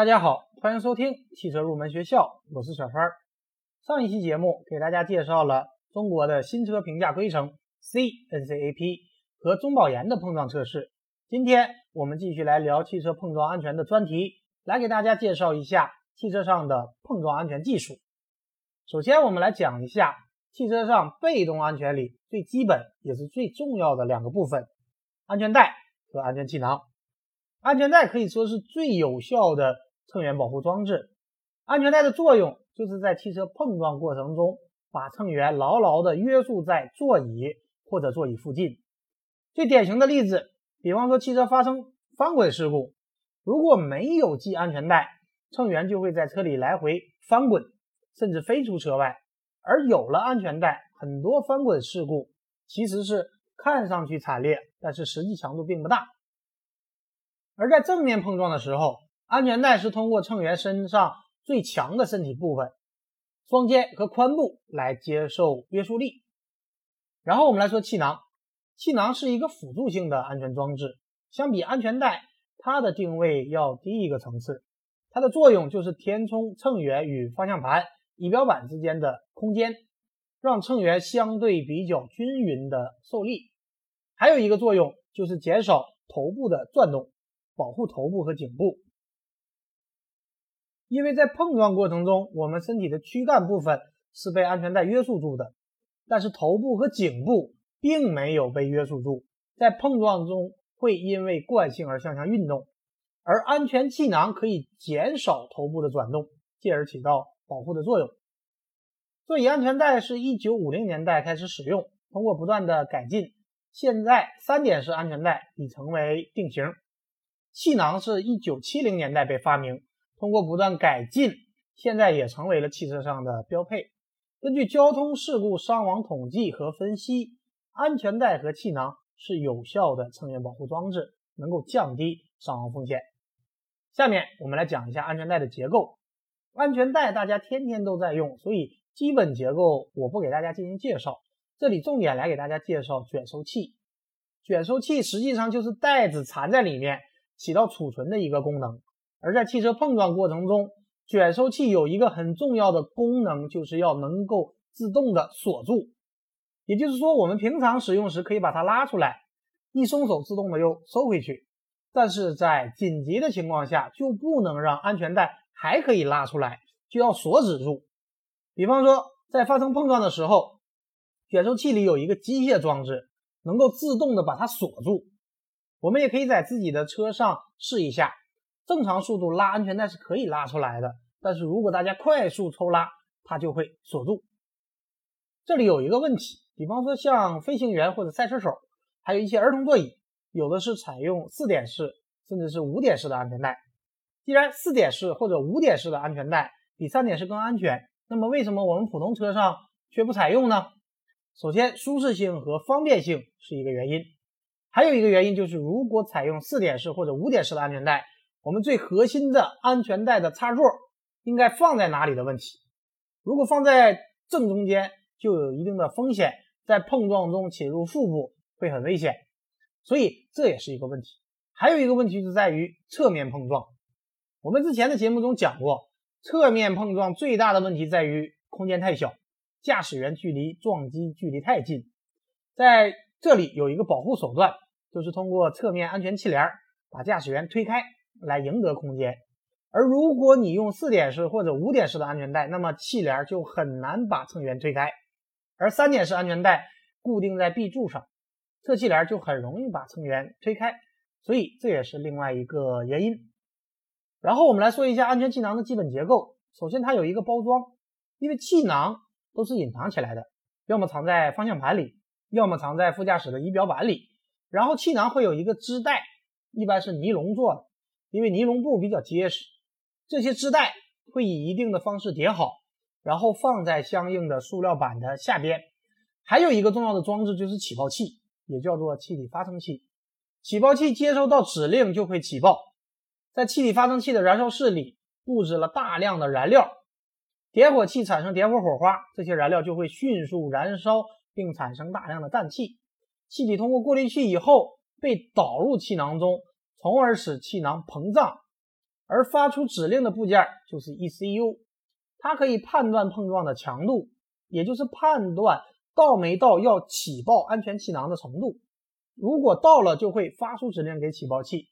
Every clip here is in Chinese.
大家好，欢迎收听汽车入门学校，我是小川。上一期节目给大家介绍了中国的新车评价规程 C-NCAP 和中保研的碰撞测试。今天我们继续来聊汽车碰撞安全的专题，来给大家介绍一下汽车上的碰撞安全技术。首先，我们来讲一下汽车上被动安全里最基本也是最重要的两个部分：安全带和安全气囊。安全带可以说是最有效的。乘员保护装置，安全带的作用就是在汽车碰撞过程中，把乘员牢牢地约束在座椅或者座椅附近。最典型的例子，比方说汽车发生翻滚事故，如果没有系安全带，乘员就会在车里来回翻滚，甚至飞出车外。而有了安全带，很多翻滚事故其实是看上去惨烈，但是实际强度并不大。而在正面碰撞的时候，安全带是通过乘员身上最强的身体部分——双肩和髋部来接受约束力。然后我们来说气囊，气囊是一个辅助性的安全装置，相比安全带，它的定位要低一个层次。它的作用就是填充乘员与方向盘、仪表板之间的空间，让乘员相对比较均匀的受力。还有一个作用就是减少头部的转动，保护头部和颈部。因为在碰撞过程中，我们身体的躯干部分是被安全带约束住的，但是头部和颈部并没有被约束住，在碰撞中会因为惯性而向下运动，而安全气囊可以减少头部的转动，进而起到保护的作用。座椅安全带是一九五零年代开始使用，通过不断的改进，现在三点式安全带已成为定型。气囊是一九七零年代被发明。通过不断改进，现在也成为了汽车上的标配。根据交通事故伤亡统计和分析，安全带和气囊是有效的乘员保护装置，能够降低伤亡风险。下面我们来讲一下安全带的结构。安全带大家天天都在用，所以基本结构我不给大家进行介绍。这里重点来给大家介绍卷收器。卷收器实际上就是带子缠在里面，起到储存的一个功能。而在汽车碰撞过程中，卷收器有一个很重要的功能，就是要能够自动的锁住。也就是说，我们平常使用时可以把它拉出来，一松手自动的又收回去。但是在紧急的情况下，就不能让安全带还可以拉出来，就要锁止住。比方说，在发生碰撞的时候，卷收器里有一个机械装置，能够自动的把它锁住。我们也可以在自己的车上试一下。正常速度拉安全带是可以拉出来的，但是如果大家快速抽拉，它就会锁住。这里有一个问题，比方说像飞行员或者赛车手，还有一些儿童座椅，有的是采用四点式甚至是五点式的安全带。既然四点式或者五点式的安全带比三点式更安全，那么为什么我们普通车上却不采用呢？首先，舒适性和方便性是一个原因，还有一个原因就是如果采用四点式或者五点式的安全带。我们最核心的安全带的插座应该放在哪里的问题？如果放在正中间，就有一定的风险，在碰撞中侵入腹部会很危险，所以这也是一个问题。还有一个问题就在于侧面碰撞。我们之前的节目中讲过，侧面碰撞最大的问题在于空间太小，驾驶员距离撞击距离太近。在这里有一个保护手段，就是通过侧面安全气帘把驾驶员推开。来赢得空间，而如果你用四点式或者五点式的安全带，那么气帘就很难把乘员推开，而三点式安全带固定在 B 柱上，侧气帘就很容易把乘员推开，所以这也是另外一个原因。然后我们来说一下安全气囊的基本结构，首先它有一个包装，因为气囊都是隐藏起来的，要么藏在方向盘里，要么藏在副驾驶的仪表板里，然后气囊会有一个支带，一般是尼龙做的。因为尼龙布比较结实，这些织带会以一定的方式叠好，然后放在相应的塑料板的下边。还有一个重要的装置就是起爆器，也叫做气体发生器。起爆器接收到指令就会起爆，在气体发生器的燃烧室里布置了大量的燃料，点火器产生点火火花，这些燃料就会迅速燃烧并产生大量的氮气。气体通过过滤器以后被导入气囊中。从而使气囊膨胀，而发出指令的部件就是 ECU，它可以判断碰撞的强度，也就是判断到没到要起爆安全气囊的程度。如果到了，就会发出指令给起爆器。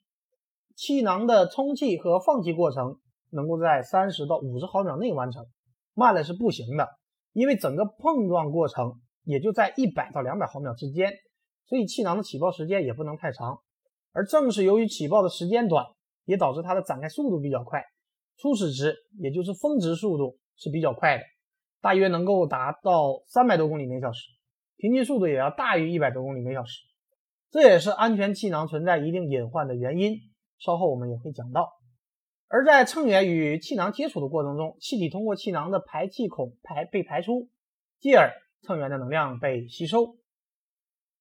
气囊的充气和放气过程能够在三十到五十毫秒内完成，慢了是不行的，因为整个碰撞过程也就在一百到两百毫秒之间，所以气囊的起爆时间也不能太长。而正是由于起爆的时间短。也导致它的展开速度比较快，初始值也就是峰值速度是比较快的，大约能够达到三百多公里每小时，平均速度也要大于一百多公里每小时。这也是安全气囊存在一定隐患的原因，稍后我们也会讲到。而在乘员与气囊接触的过程中，气体通过气囊的排气孔排被排出，继而乘员的能量被吸收。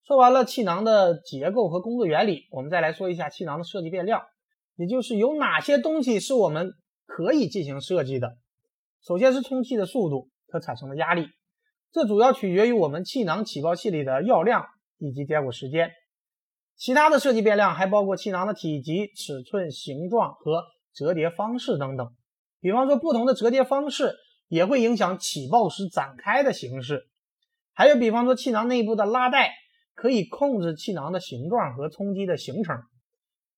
说完了气囊的结构和工作原理，我们再来说一下气囊的设计变量。也就是有哪些东西是我们可以进行设计的？首先是充气的速度和产生的压力，这主要取决于我们气囊起爆器里的药量以及点火时间。其他的设计变量还包括气囊的体积、尺寸、形状和折叠方式等等。比方说，不同的折叠方式也会影响起爆时展开的形式。还有，比方说，气囊内部的拉带可以控制气囊的形状和冲击的形成。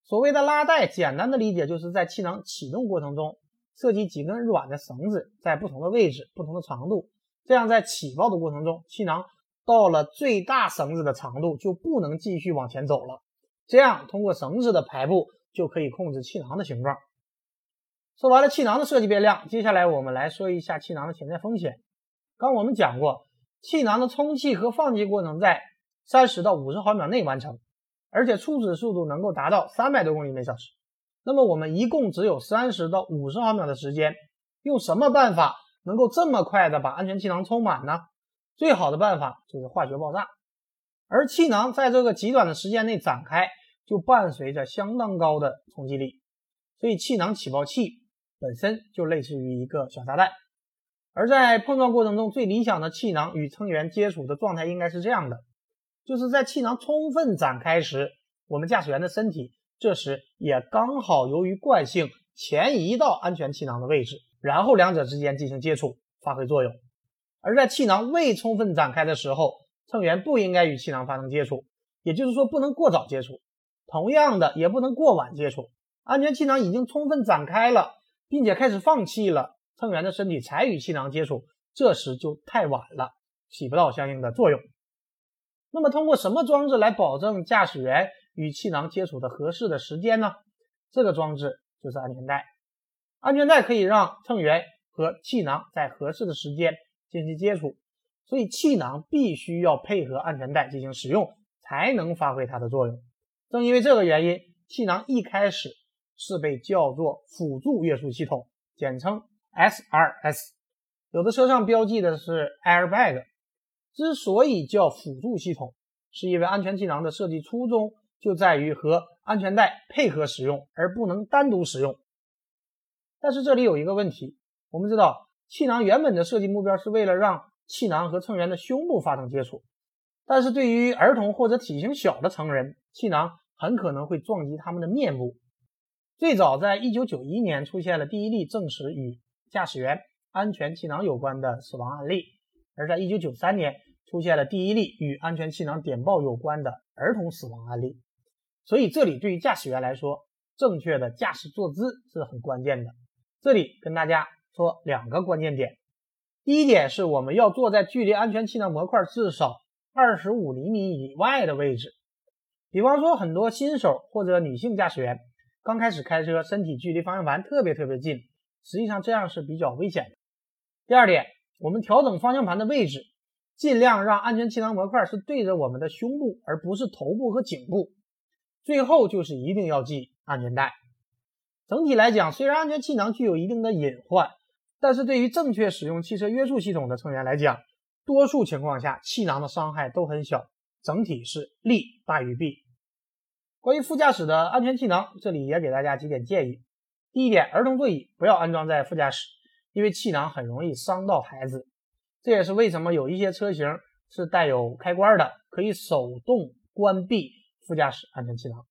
所谓的拉带，简单的理解就是在气囊启动过程中设计几根软的绳子，在不同的位置、不同的长度，这样在起爆的过程中，气囊到了最大绳子的长度就不能继续往前走了。这样通过绳子的排布就可以控制气囊的形状。说完了气囊的设计变量，接下来我们来说一下气囊的潜在风险。刚我们讲过，气囊的充气和放气过程在三十到五十毫秒内完成。而且初始速度能够达到三百多公里每小时，那么我们一共只有三十到五十毫秒的时间，用什么办法能够这么快的把安全气囊充满呢？最好的办法就是化学爆炸，而气囊在这个极短的时间内展开，就伴随着相当高的冲击力，所以气囊起爆器本身就类似于一个小炸弹。而在碰撞过程中，最理想的气囊与乘员接触的状态应该是这样的。就是在气囊充分展开时，我们驾驶员的身体这时也刚好由于惯性前移到安全气囊的位置，然后两者之间进行接触，发挥作用。而在气囊未充分展开的时候，乘员不应该与气囊发生接触，也就是说不能过早接触，同样的也不能过晚接触。安全气囊已经充分展开了，并且开始放气了，乘员的身体才与气囊接触，这时就太晚了，起不到相应的作用。那么，通过什么装置来保证驾驶员与气囊接触的合适的时间呢？这个装置就是安全带。安全带可以让乘员和气囊在合适的时间进行接触，所以气囊必须要配合安全带进行使用，才能发挥它的作用。正因为这个原因，气囊一开始是被叫做辅助约束系统，简称 SRS。有的车上标记的是 airbag。之所以叫辅助系统，是因为安全气囊的设计初衷就在于和安全带配合使用，而不能单独使用。但是这里有一个问题，我们知道气囊原本的设计目标是为了让气囊和乘员的胸部发生接触，但是对于儿童或者体型小的成人，气囊很可能会撞击他们的面部。最早在1991年出现了第一例证实与驾驶员安全气囊有关的死亡案例。而在1993年出现了第一例与安全气囊点爆有关的儿童死亡案例，所以这里对于驾驶员来说，正确的驾驶坐姿是很关键的。这里跟大家说两个关键点，第一点是我们要坐在距离安全气囊模块至少25厘米以外的位置，比方说很多新手或者女性驾驶员刚开始开车，身体距离方向盘特别特别近，实际上这样是比较危险的。第二点。我们调整方向盘的位置，尽量让安全气囊模块是对着我们的胸部，而不是头部和颈部。最后就是一定要系安全带。整体来讲，虽然安全气囊具有一定的隐患，但是对于正确使用汽车约束系统的成员来讲，多数情况下气囊的伤害都很小，整体是利大于弊。关于副驾驶的安全气囊，这里也给大家几点建议。第一点，儿童座椅不要安装在副驾驶。因为气囊很容易伤到孩子，这也是为什么有一些车型是带有开关的，可以手动关闭副驾驶安全气囊。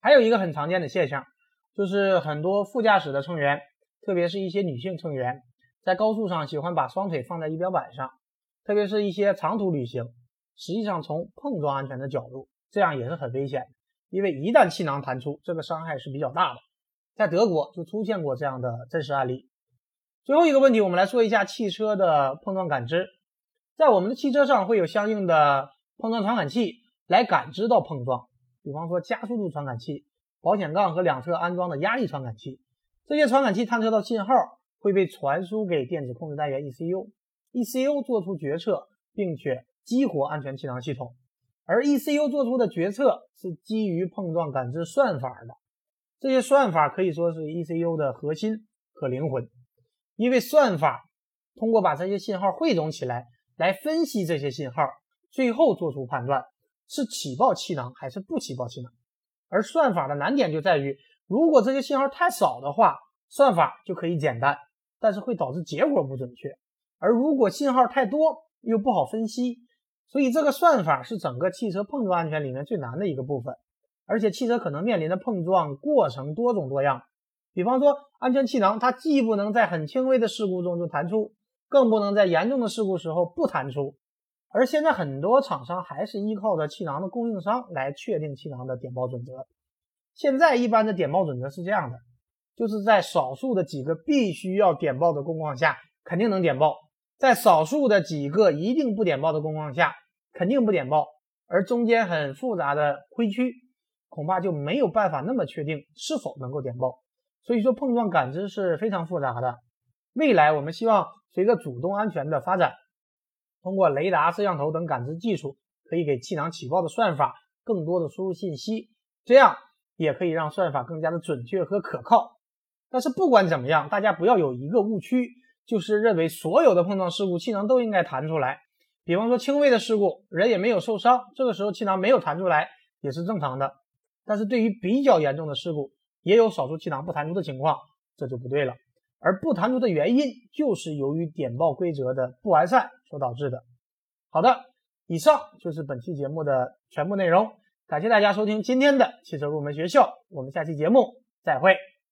还有一个很常见的现象，就是很多副驾驶的乘员，特别是一些女性乘员，在高速上喜欢把双腿放在仪表板上，特别是一些长途旅行，实际上从碰撞安全的角度，这样也是很危险的，因为一旦气囊弹出，这个伤害是比较大的。在德国就出现过这样的真实案例。最后一个问题，我们来说一下汽车的碰撞感知。在我们的汽车上会有相应的碰撞传感器来感知到碰撞，比方说加速度传感器、保险杠和两侧安装的压力传感器。这些传感器探测到信号会被传输给电子控制单元 ECU，ECU 做出决策，并且激活安全气囊系统。而 ECU 做出的决策是基于碰撞感知算法的，这些算法可以说是 ECU 的核心和灵魂，因为算法通过把这些信号汇总起来。来分析这些信号，最后做出判断是起爆气囊还是不起爆气囊。而算法的难点就在于，如果这些信号太少的话，算法就可以简单，但是会导致结果不准确；而如果信号太多，又不好分析。所以这个算法是整个汽车碰撞安全里面最难的一个部分。而且汽车可能面临的碰撞过程多种多样，比方说安全气囊，它既不能在很轻微的事故中就弹出。更不能在严重的事故时候不弹出，而现在很多厂商还是依靠着气囊的供应商来确定气囊的点爆准则。现在一般的点爆准则是这样的，就是在少数的几个必须要点爆的工况下，肯定能点爆；在少数的几个一定不点爆的工况下，肯定不点爆。而中间很复杂的灰区，恐怕就没有办法那么确定是否能够点爆。所以说，碰撞感知是非常复杂的。未来我们希望。随着主动安全的发展，通过雷达、摄像头等感知技术，可以给气囊起爆的算法更多的输入信息，这样也可以让算法更加的准确和可靠。但是不管怎么样，大家不要有一个误区，就是认为所有的碰撞事故气囊都应该弹出来。比方说轻微的事故，人也没有受伤，这个时候气囊没有弹出来也是正常的。但是对于比较严重的事故，也有少数气囊不弹出的情况，这就不对了。而不弹出的原因，就是由于点爆规则的不完善所导致的。好的，以上就是本期节目的全部内容，感谢大家收听今天的汽车入门学校，我们下期节目再会。